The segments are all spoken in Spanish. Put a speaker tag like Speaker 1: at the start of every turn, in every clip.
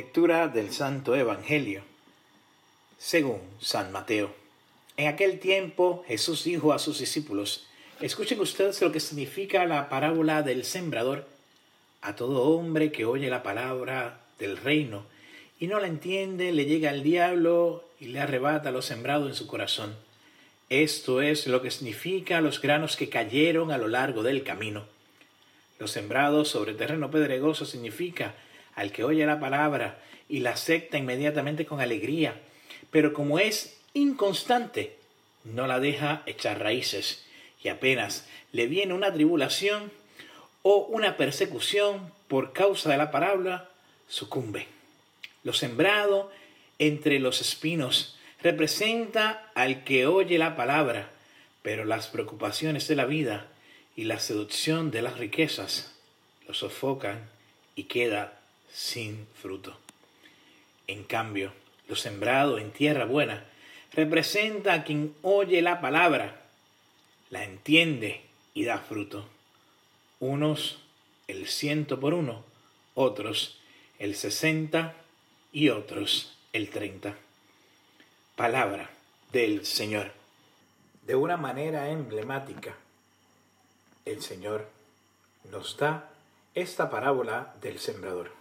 Speaker 1: Lectura del Santo Evangelio según San Mateo. En aquel tiempo Jesús dijo a sus discípulos, escuchen ustedes lo que significa la parábola del sembrador. A todo hombre que oye la palabra del reino y no la entiende, le llega el diablo y le arrebata lo sembrado en su corazón. Esto es lo que significa los granos que cayeron a lo largo del camino. Los sembrados sobre terreno pedregoso significa al que oye la palabra y la acepta inmediatamente con alegría, pero como es inconstante, no la deja echar raíces y apenas le viene una tribulación o una persecución por causa de la palabra, sucumbe. Lo sembrado entre los espinos representa al que oye la palabra, pero las preocupaciones de la vida y la seducción de las riquezas lo sofocan y queda sin fruto. En cambio, lo sembrado en tierra buena representa a quien oye la palabra, la entiende y da fruto. Unos el ciento por uno, otros el sesenta y otros el treinta. Palabra del Señor. De una manera emblemática, el Señor nos da esta parábola del sembrador.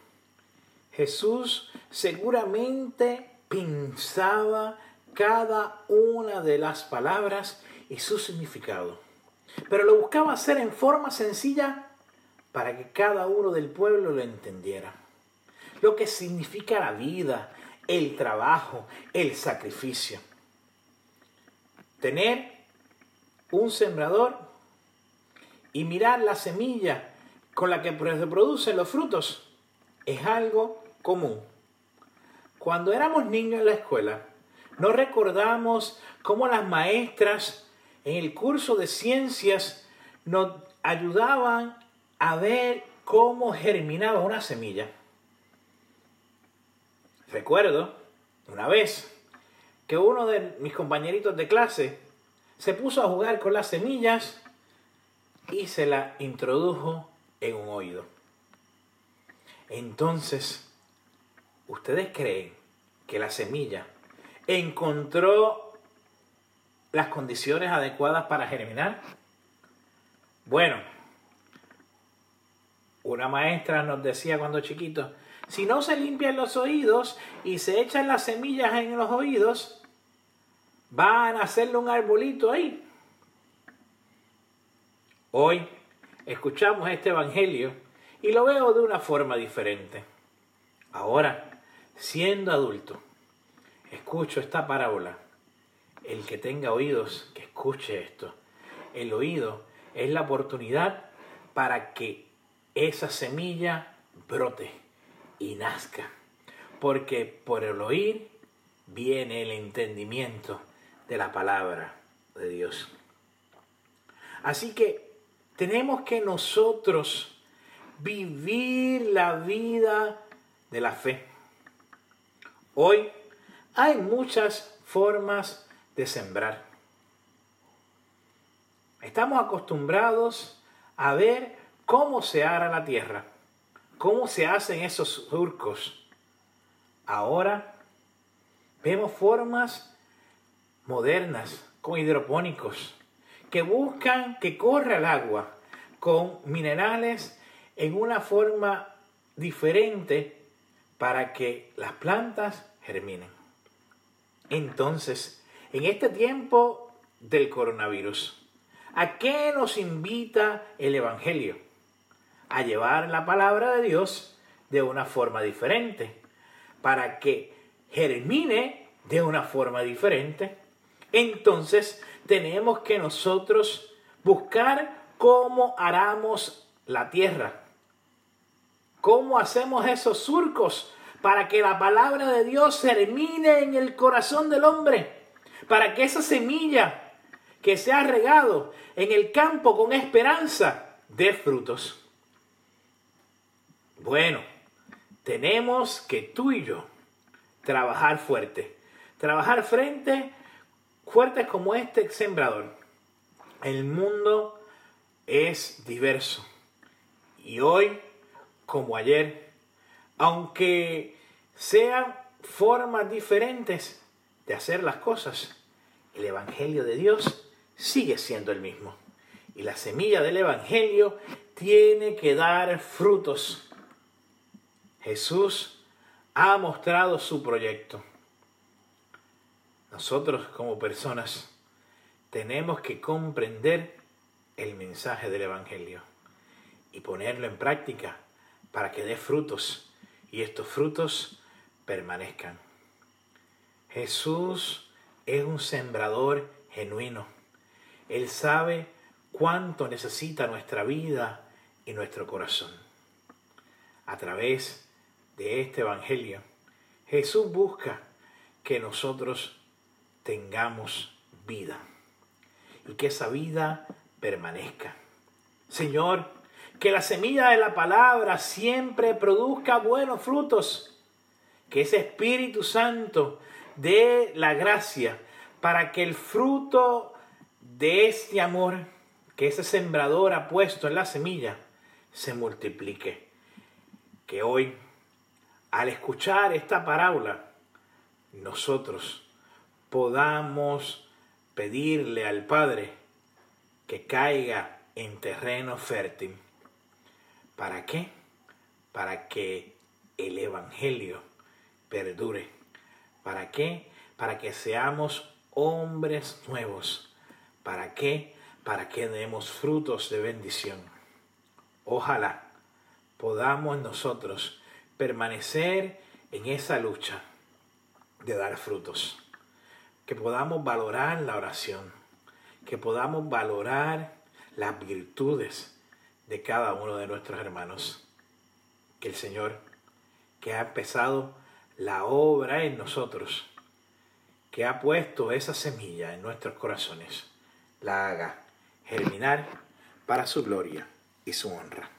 Speaker 1: Jesús seguramente pensaba cada una de las palabras y su significado, pero lo buscaba hacer en forma sencilla para que cada uno del pueblo lo entendiera. Lo que significa la vida, el trabajo, el sacrificio. Tener un sembrador y mirar la semilla con la que se producen los frutos es algo común. Cuando éramos niños en la escuela, no recordamos cómo las maestras en el curso de ciencias nos ayudaban a ver cómo germinaba una semilla. Recuerdo una vez que uno de mis compañeritos de clase se puso a jugar con las semillas y se la introdujo en un oído. Entonces, ¿ustedes creen que la semilla encontró las condiciones adecuadas para germinar? Bueno, una maestra nos decía cuando chiquitos, si no se limpian los oídos y se echan las semillas en los oídos, van a hacerle un arbolito ahí. Hoy escuchamos este Evangelio y lo veo de una forma diferente. Ahora, siendo adulto, escucho esta parábola. El que tenga oídos, que escuche esto. El oído es la oportunidad para que esa semilla brote y nazca. Porque por el oír viene el entendimiento de la palabra de Dios. Así que tenemos que nosotros vivir la vida de la fe. Hoy hay muchas formas de sembrar. Estamos acostumbrados a ver cómo se ara la tierra, cómo se hacen esos surcos. Ahora vemos formas modernas con hidropónicos que buscan que corra el agua con minerales en una forma diferente para que las plantas germinen. Entonces, en este tiempo del coronavirus, ¿a qué nos invita el Evangelio? A llevar la palabra de Dios de una forma diferente, para que germine de una forma diferente. Entonces, tenemos que nosotros buscar cómo aramos la tierra ¿Cómo hacemos esos surcos para que la palabra de Dios termine en el corazón del hombre? Para que esa semilla que se ha regado en el campo con esperanza dé frutos. Bueno, tenemos que tú y yo trabajar fuerte. Trabajar frente, fuerte como este sembrador. El mundo es diverso. Y hoy como ayer, aunque sean formas diferentes de hacer las cosas, el Evangelio de Dios sigue siendo el mismo. Y la semilla del Evangelio tiene que dar frutos. Jesús ha mostrado su proyecto. Nosotros como personas tenemos que comprender el mensaje del Evangelio y ponerlo en práctica para que dé frutos y estos frutos permanezcan. Jesús es un sembrador genuino. Él sabe cuánto necesita nuestra vida y nuestro corazón. A través de este Evangelio, Jesús busca que nosotros tengamos vida y que esa vida permanezca. Señor, que la semilla de la palabra siempre produzca buenos frutos, que ese Espíritu Santo dé la gracia para que el fruto de este amor que ese sembrador ha puesto en la semilla se multiplique. Que hoy, al escuchar esta parábola, nosotros podamos pedirle al Padre que caiga en terreno fértil. ¿Para qué? Para que el Evangelio perdure. ¿Para qué? Para que seamos hombres nuevos. ¿Para qué? Para que demos frutos de bendición. Ojalá podamos nosotros permanecer en esa lucha de dar frutos. Que podamos valorar la oración. Que podamos valorar las virtudes de cada uno de nuestros hermanos. Que el Señor, que ha empezado la obra en nosotros, que ha puesto esa semilla en nuestros corazones, la haga germinar para su gloria y su honra.